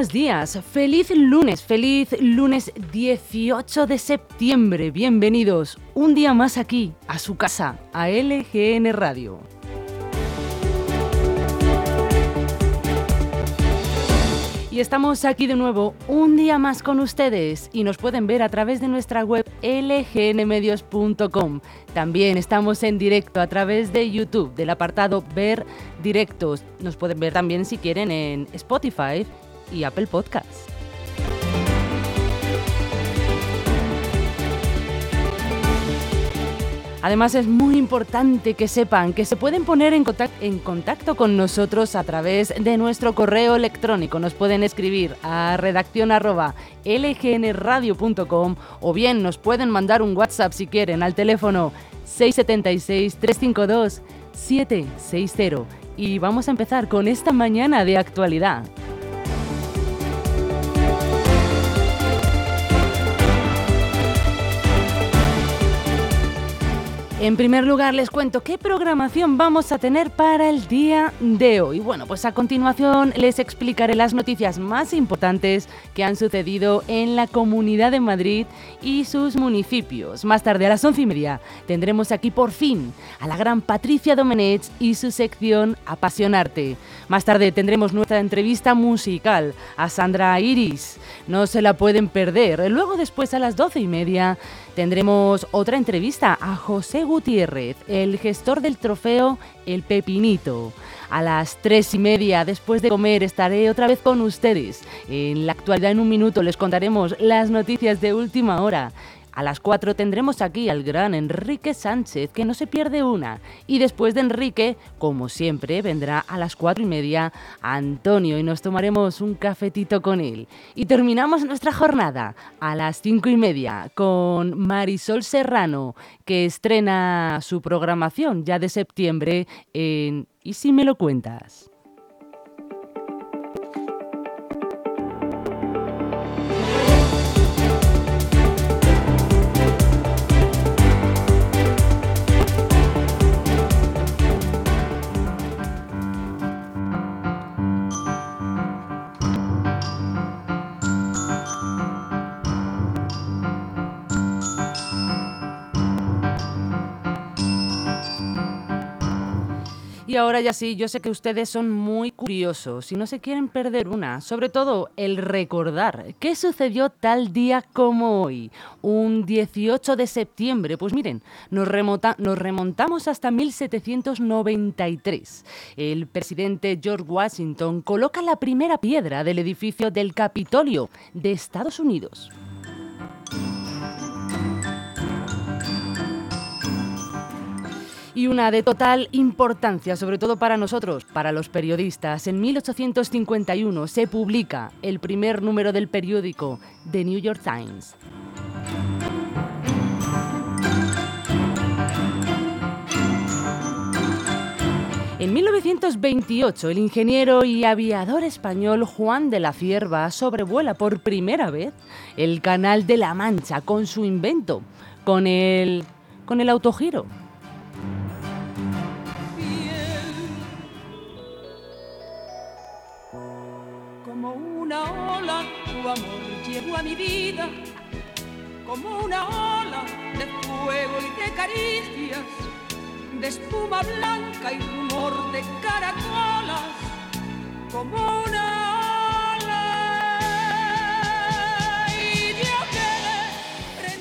Buenos días, feliz lunes, feliz lunes 18 de septiembre. Bienvenidos un día más aquí, a su casa, a LGN Radio. Y estamos aquí de nuevo un día más con ustedes y nos pueden ver a través de nuestra web lgnmedios.com. También estamos en directo a través de YouTube del apartado Ver Directos. Nos pueden ver también si quieren en Spotify y Apple Podcasts. Además es muy importante que sepan que se pueden poner en contacto, con nosotros a través de nuestro correo electrónico. Nos pueden escribir a redacción lgnradio.com o bien nos pueden mandar un WhatsApp si quieren al teléfono 676-352-760. Y vamos a empezar con esta mañana de actualidad. En primer lugar, les cuento qué programación vamos a tener para el día de hoy. Bueno, pues a continuación les explicaré las noticias más importantes que han sucedido en la Comunidad de Madrid y sus municipios. Más tarde, a las once y media, tendremos aquí por fin a la gran Patricia Domenech y su sección Apasionarte. Más tarde tendremos nuestra entrevista musical a Sandra Iris. No se la pueden perder. Luego, después, a las doce y media, tendremos otra entrevista a José Gutiérrez, el gestor del trofeo El Pepinito. A las tres y media, después de comer, estaré otra vez con ustedes. En la actualidad, en un minuto, les contaremos las noticias de última hora. A las 4 tendremos aquí al gran Enrique Sánchez, que no se pierde una. Y después de Enrique, como siempre, vendrá a las 4 y media Antonio y nos tomaremos un cafetito con él. Y terminamos nuestra jornada a las 5 y media con Marisol Serrano, que estrena su programación ya de septiembre en ¿Y si me lo cuentas? Ahora ya sí, yo sé que ustedes son muy curiosos y no se quieren perder una, sobre todo el recordar qué sucedió tal día como hoy, un 18 de septiembre. Pues miren, nos, nos remontamos hasta 1793. El presidente George Washington coloca la primera piedra del edificio del Capitolio de Estados Unidos. Y una de total importancia, sobre todo para nosotros, para los periodistas. En 1851 se publica el primer número del periódico The New York Times. En 1928, el ingeniero y aviador español Juan de la Cierva sobrevuela por primera vez el Canal de la Mancha con su invento, con el, con el autogiro. Mi vida como una ola de fuego y de caricias, de espuma blanca y rumor de caracolas, como una ola.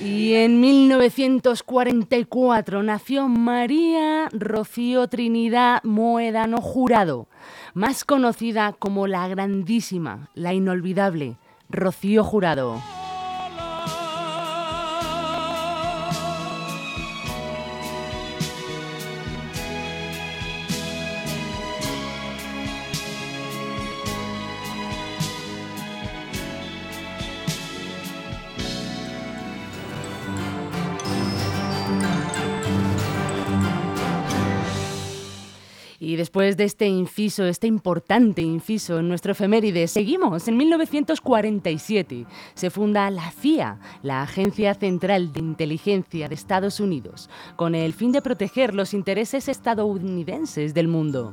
Y, y en 1944 nació María Rocío Trinidad Moedano Jurado, más conocida como la grandísima, la inolvidable Rocío Jurado. Después de este inciso, este importante inciso en nuestro efeméride, seguimos. En 1947 se funda la CIA, la Agencia Central de Inteligencia de Estados Unidos, con el fin de proteger los intereses estadounidenses del mundo.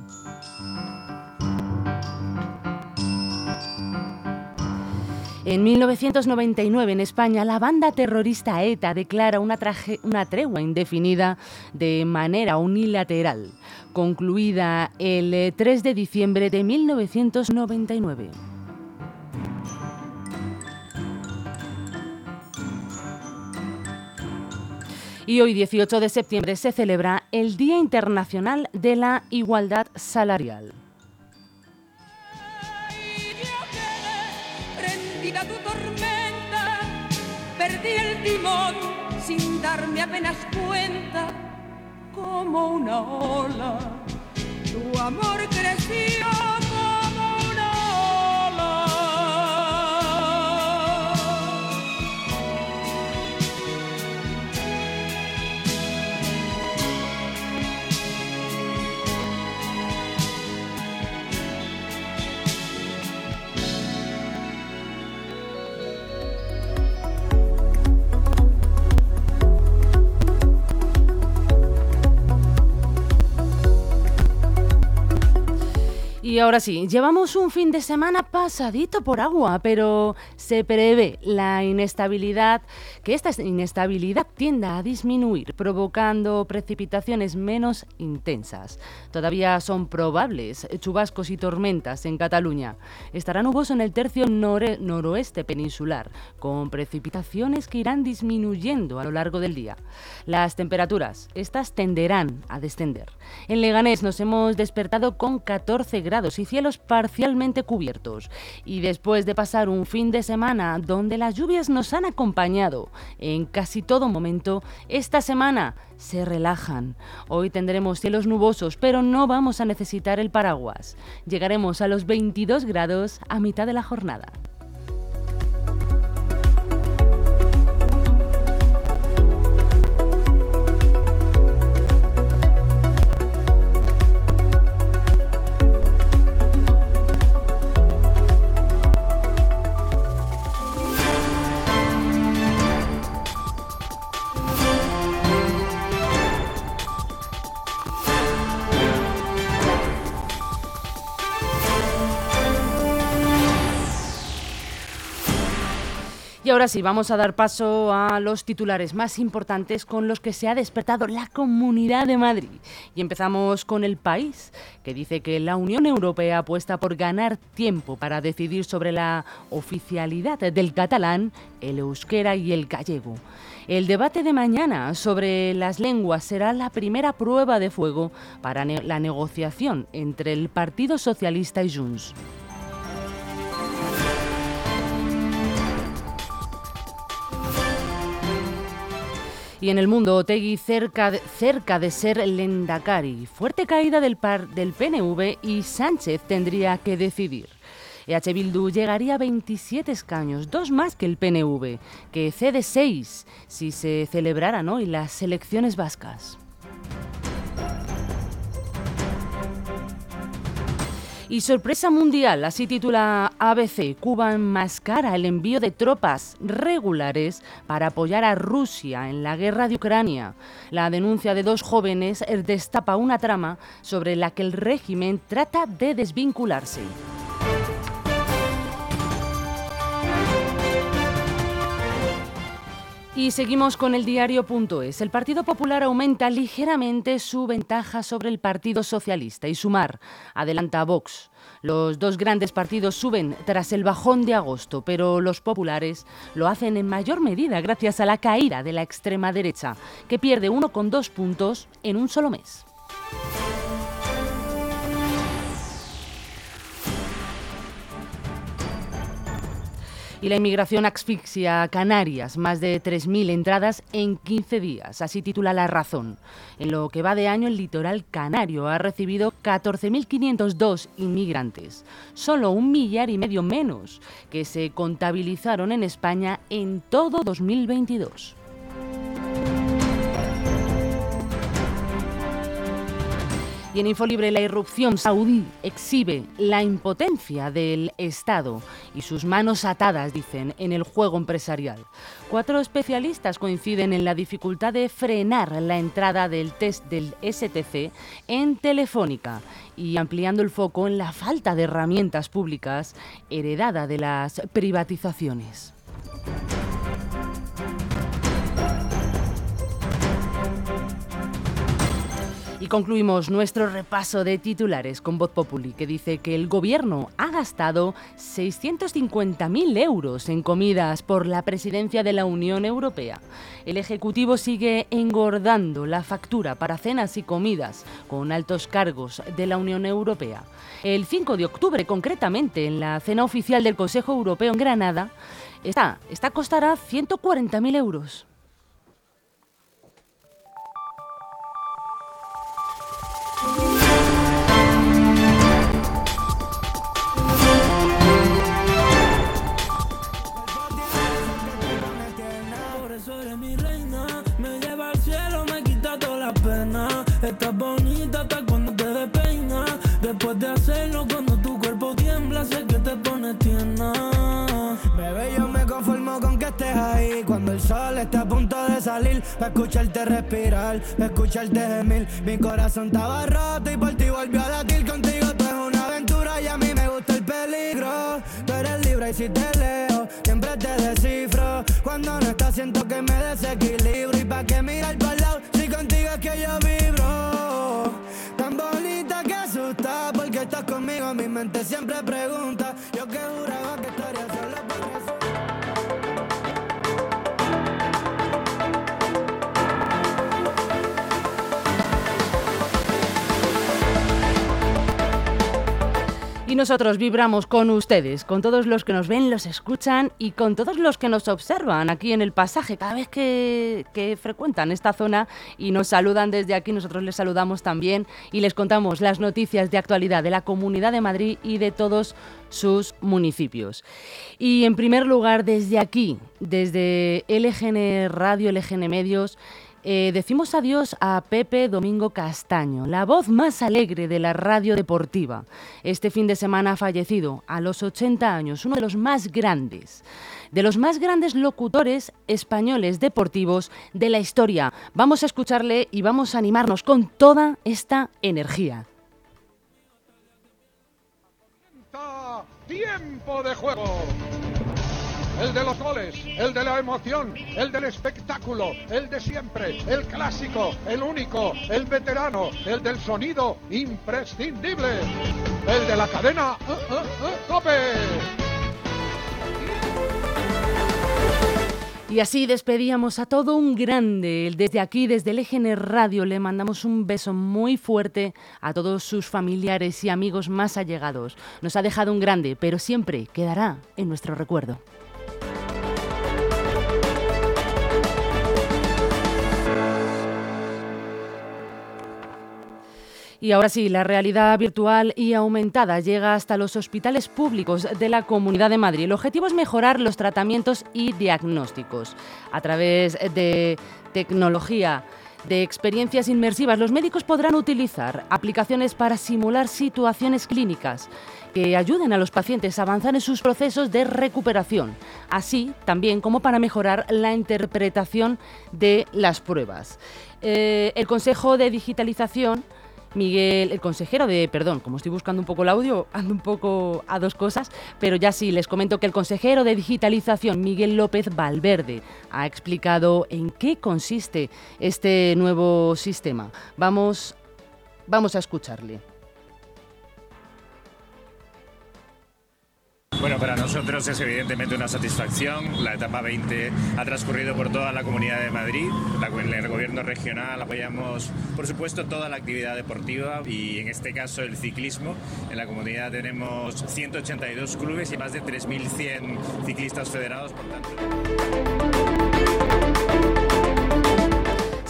En 1999 en España la banda terrorista ETA declara una, una, tregua indefinida de manera unilateral, concluida el 3 de diciembre de 1999. Y hoy, 18 de septiembre, se celebra el Día Internacional de la Igualdad Salarial. perdí el timón sin darme apenas cuenta, como una ola, tu amor creció. Y ahora sí, llevamos un fin de semana pasadito por agua, pero se prevé la inestabilidad, que esta inestabilidad tienda a disminuir, provocando precipitaciones menos intensas. Todavía son probables chubascos y tormentas en Cataluña. Estará nuboso en el tercio noroeste peninsular, con precipitaciones que irán disminuyendo a lo largo del día. Las temperaturas, estas tenderán a descender. En Leganés nos hemos despertado con 14 grados y cielos parcialmente cubiertos. Y después de pasar un fin de semana donde las lluvias nos han acompañado en casi todo momento, esta semana se relajan. Hoy tendremos cielos nubosos, pero no vamos a necesitar el paraguas. Llegaremos a los 22 grados a mitad de la jornada. Ahora sí, vamos a dar paso a los titulares más importantes con los que se ha despertado la Comunidad de Madrid. Y empezamos con el país, que dice que la Unión Europea apuesta por ganar tiempo para decidir sobre la oficialidad del catalán, el euskera y el gallego. El debate de mañana sobre las lenguas será la primera prueba de fuego para la negociación entre el Partido Socialista y Junts. Y en el mundo, Otegui cerca de, ser Lendakari. Fuerte caída del, par, del PNV y Sánchez tendría que decidir. EH Bildu llegaría a 27 escaños, dos más que el PNV, que cede seis si se celebraran hoy las elecciones vascas. Y sorpresa mundial, así titula ABC, Cuba enmascara el envío de tropas regulares para apoyar a Rusia en la guerra de Ucrania. La denuncia de dos jóvenes destapa una trama sobre la que el régimen trata de desvincularse. Y seguimos con el diario.es. El Partido Popular aumenta ligeramente su ventaja sobre el Partido Socialista y Sumar adelanta a Vox. Los dos grandes partidos suben tras el bajón de agosto, pero los populares lo hacen en mayor medida gracias a la caída de la extrema derecha, que pierde 1,2 puntos en un solo mes. Y la inmigración asfixia a Canarias, más de 3.000 entradas en 15 días, así titula La Razón. En lo que va de año, el litoral canario ha recibido 14.502 inmigrantes, solo un millar y medio menos que se contabilizaron en España en todo 2022. Y en Infolibre la irrupción saudí exhibe la impotencia del Estado y sus manos atadas, dicen, en el juego empresarial. Cuatro especialistas coinciden en la dificultad de frenar la entrada del test del STC en Telefónica y ampliando el foco en la falta de herramientas públicas heredada de las privatizaciones. Y concluimos nuestro repaso de titulares con Voz Populi, que dice que el gobierno ha gastado 650.000 euros en comidas por la presidencia de la Unión Europea. El Ejecutivo sigue engordando la factura para cenas y comidas con altos cargos de la Unión Europea. El 5 de octubre, concretamente, en la cena oficial del Consejo Europeo en Granada, esta, costará 140.000 euros. Estás bonita hasta cuando te despeinas. Después de hacerlo, cuando tu cuerpo tiembla, sé que te pones tierna. Bebé, yo me conformo con que estés ahí. Cuando el sol esté a punto de salir, para escucharte respirar, para escucharte gemir. Mi corazón estaba roto y por ti volvió a latir. Contigo tú es una aventura y a mí me gusta el peligro. Tú eres libre y si te leo, siempre te descifro. Cuando no estás, siento que me desequilibro. ¿Y pa' qué mirar para lado si contigo es que yo vibro? Estás conmigo, mi mente siempre pregunta. Yo que juraba que estaría solo Nosotros vibramos con ustedes, con todos los que nos ven, los escuchan y con todos los que nos observan aquí en el pasaje. Cada vez que, que, frecuentan esta zona y nos saludan desde aquí, nosotros les saludamos también y les contamos las noticias de actualidad de la Comunidad de Madrid y de todos sus municipios. Y en primer lugar, desde aquí, desde LGN Radio, LGN Medios, eh, decimos adiós a Pepe Domingo Castaño, la voz más alegre de la radio deportiva. Este fin de semana ha fallecido a los 80 años, uno de los más grandes, de los más grandes locutores españoles deportivos de la historia. Vamos a escucharle y vamos a animarnos con toda esta energía. Tiempo de juego el de los goles, el de la emoción, el del espectáculo, el de siempre, el clásico, el único, el veterano, el del sonido imprescindible, el de la cadena uh, Cope. Y así despedíamos a todo un grande. Desde aquí, desde el EGN Radio, le mandamos un beso muy fuerte a todos sus familiares y amigos más allegados. Nos ha dejado un grande, pero siempre quedará en nuestro recuerdo. Y ahora sí, la realidad virtual y aumentada llega hasta los hospitales públicos de la Comunidad de Madrid. El objetivo es mejorar los tratamientos y diagnósticos a través de tecnología de experiencias inmersivas, los médicos podrán utilizar aplicaciones para simular situaciones clínicas que ayuden a los pacientes a avanzar en sus procesos de recuperación, así también como para mejorar la interpretación de las pruebas. Eh, el Consejo de Digitalización Miguel, el consejero de, perdón, como estoy buscando un poco el audio, ando un poco a dos cosas, pero ya sí, les comento que el consejero de digitalización, Miguel López Valverde, ha explicado en qué consiste este nuevo sistema. Vamos, vamos a escucharle. Bueno, para nosotros es evidentemente una satisfacción. La etapa 20 ha transcurrido por toda la Comunidad de Madrid. En el gobierno regional apoyamos, por supuesto, toda la actividad deportiva y en este caso el ciclismo. En la comunidad tenemos 182 clubes y más de 3.100 ciclistas federados. Por tanto...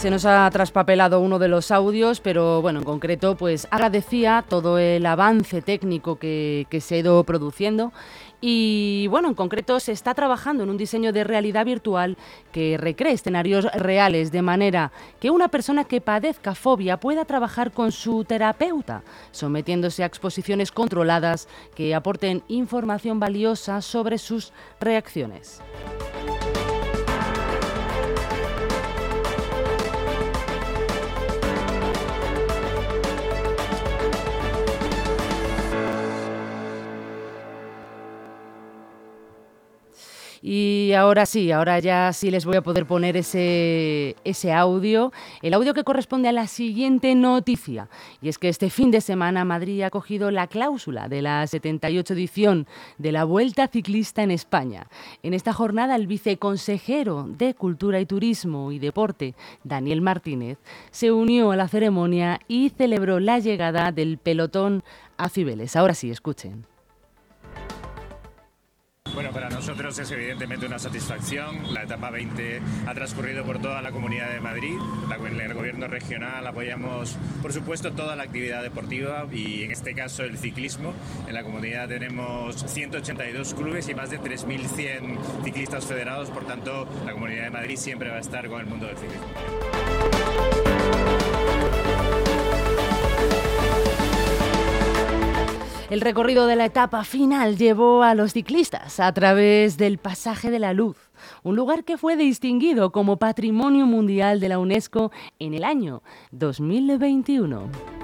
Se nos ha traspapelado uno de los audios, pero bueno, en concreto, pues agradecía todo el avance técnico que, que se ha ido produciendo Y bueno, en concreto se está trabajando en un diseño de realidad virtual que recree escenarios reales de manera que una persona que padezca fobia pueda trabajar con su terapeuta, sometiéndose a exposiciones controladas que aporten información valiosa sobre sus reacciones. Y ahora sí, ahora ya sí les voy a poder poner ese, ese audio, el audio que corresponde a la siguiente noticia. Y es que este fin de semana Madrid ha cogido la cláusula de la 78 edición de la Vuelta Ciclista en España. En esta jornada el viceconsejero de Cultura y Turismo y Deporte, Daniel Martínez, se unió a la ceremonia y celebró la llegada del pelotón a Cibeles. Ahora sí, escuchen. Bueno, para nosotros es evidentemente una satisfacción. La etapa 20 ha transcurrido por toda la Comunidad de Madrid. En el gobierno regional apoyamos, por supuesto, toda la actividad deportiva y en este caso el ciclismo. En la comunidad tenemos 182 clubes y más de 3.100 ciclistas federados. Por tanto, la Comunidad de Madrid siempre va a estar con el mundo del ciclismo. El recorrido de la etapa final llevó a los ciclistas a través del Pasaje de la Luz, un lugar que fue distinguido como Patrimonio Mundial de la UNESCO en el año 2021.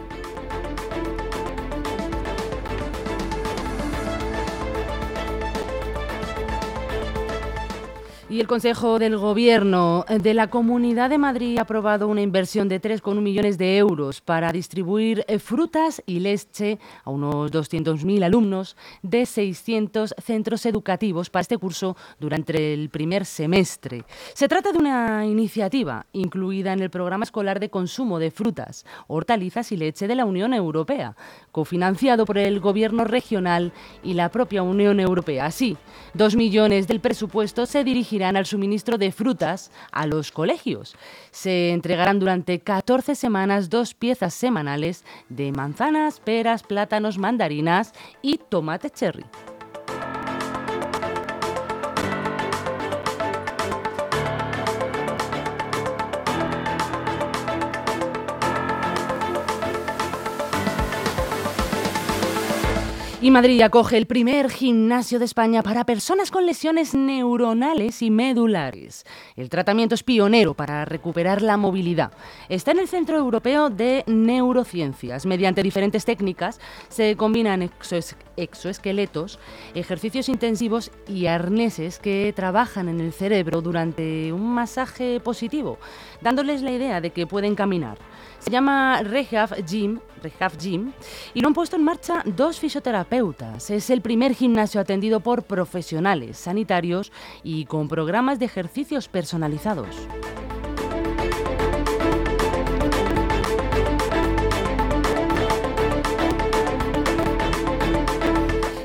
Y el Consejo del Gobierno de la Comunidad de Madrid ha aprobado una inversión de 3,1 millones de euros para distribuir eh, frutas y leche a unos 200.000 alumnos de 600 centros educativos para este curso durante el primer semestre. Se trata de una iniciativa incluida en el programa escolar de consumo de frutas, hortalizas y leche de la Unión Europea, cofinanciado por el Gobierno regional y la propia Unión Europea. Así, dos millones del presupuesto se dirigirán al suministro de frutas a los colegios. Se entregarán durante 14 semanas dos piezas semanales de manzanas, peras, plátanos, mandarinas y tomate cherry. Y Madrid acoge el primer gimnasio de España para personas con lesiones neuronales y medulares. El tratamiento es pionero para recuperar la movilidad. Está en el Centro Europeo de Neurociencias. Mediante diferentes técnicas se combinan exoesqueletos, ejercicios intensivos y arneses que trabajan en el cerebro durante un masaje positivo, dándoles la idea de que pueden caminar. Se llama Rehab Gym, Rehab Gym y lo han puesto en marcha dos fisioterapeutas. Es el primer gimnasio atendido por profesionales sanitarios y con programas de ejercicios personalizados.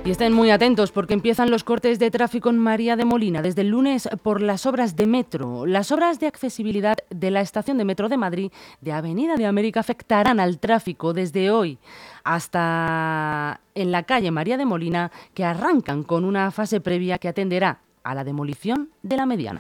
Y estén muy atentos porque empiezan los cortes de tráfico en María de Molina desde el lunes por las obras de metro. Las obras de accesibilidad de la estación de metro de Madrid de Avenida de América afectarán al tráfico desde hoy hasta en la calle María de Molina que arrancan con una fase previa que atenderá a la demolición de la mediana.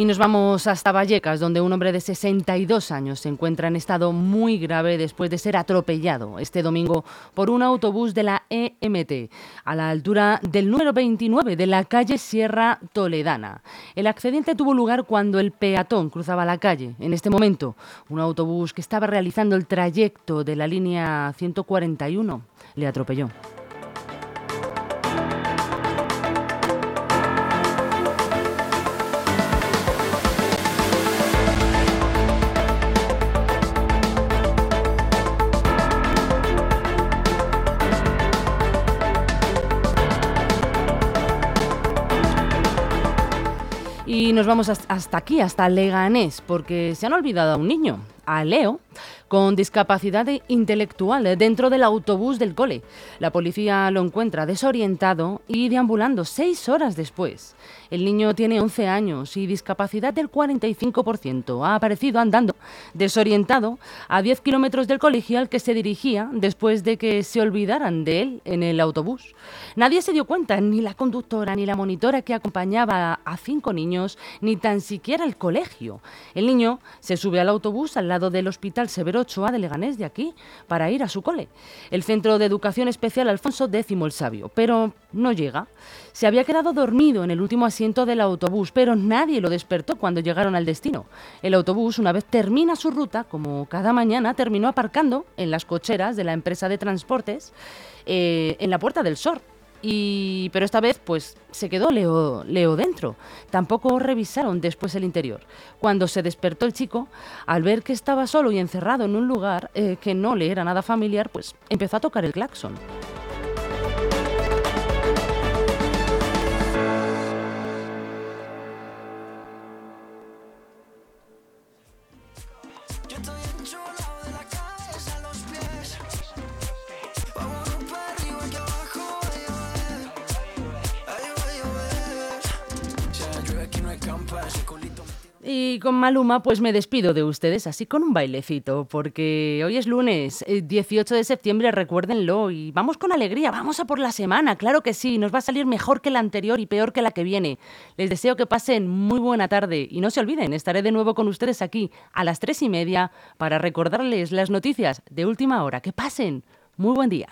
Y nos vamos hasta Vallecas, donde un hombre de 62 años se encuentra en estado muy grave después de ser atropellado este domingo por un autobús de la EMT a la altura del número 29 de la calle Sierra Toledana. El accidente tuvo lugar cuando el peatón cruzaba la calle. En este momento, un autobús que estaba realizando el trayecto de la línea 141 le atropelló. Y nos vamos hasta aquí, hasta Leganés, porque se han olvidado a un niño, a Leo, con discapacidad intelectual dentro del autobús del cole. La policía lo encuentra desorientado y deambulando seis horas después. El niño tiene 11 años y discapacidad del 45%. Ha aparecido andando desorientado a 10 kilómetros del colegio al que se dirigía después de que se olvidaran de él en el autobús. Nadie se dio cuenta, ni la conductora, ni la monitora que acompañaba a cinco niños, ni tan siquiera el colegio. El niño se sube al autobús al lado del Hospital Severo Ochoa de Leganés de aquí para ir a su cole, el Centro de Educación Especial Alfonso X el Sabio, pero no llega. Se había quedado dormido en el último asiento del autobús, pero nadie lo despertó cuando llegaron al destino. El autobús, una vez termina su ruta, como cada mañana, terminó aparcando en las cocheras de la empresa de transportes eh, en la Puerta del Sor. Pero esta vez pues se quedó Leo, Leo dentro. Tampoco revisaron después el interior. Cuando se despertó el chico, al ver que estaba solo y encerrado en un lugar eh, que no le era nada familiar, pues empezó a tocar el claxon. Y con Maluma pues me despido de ustedes así con un bailecito, porque hoy es lunes, 18 eh, de septiembre, recuérdenlo, y vamos con alegría, vamos a por la semana, claro que sí, nos va a salir mejor que la anterior y peor que la que viene. Les deseo que pasen muy buena tarde y no se olviden, estaré de nuevo con ustedes aquí a las tres y media para recordarles las noticias de última hora. Que pasen, muy buen día.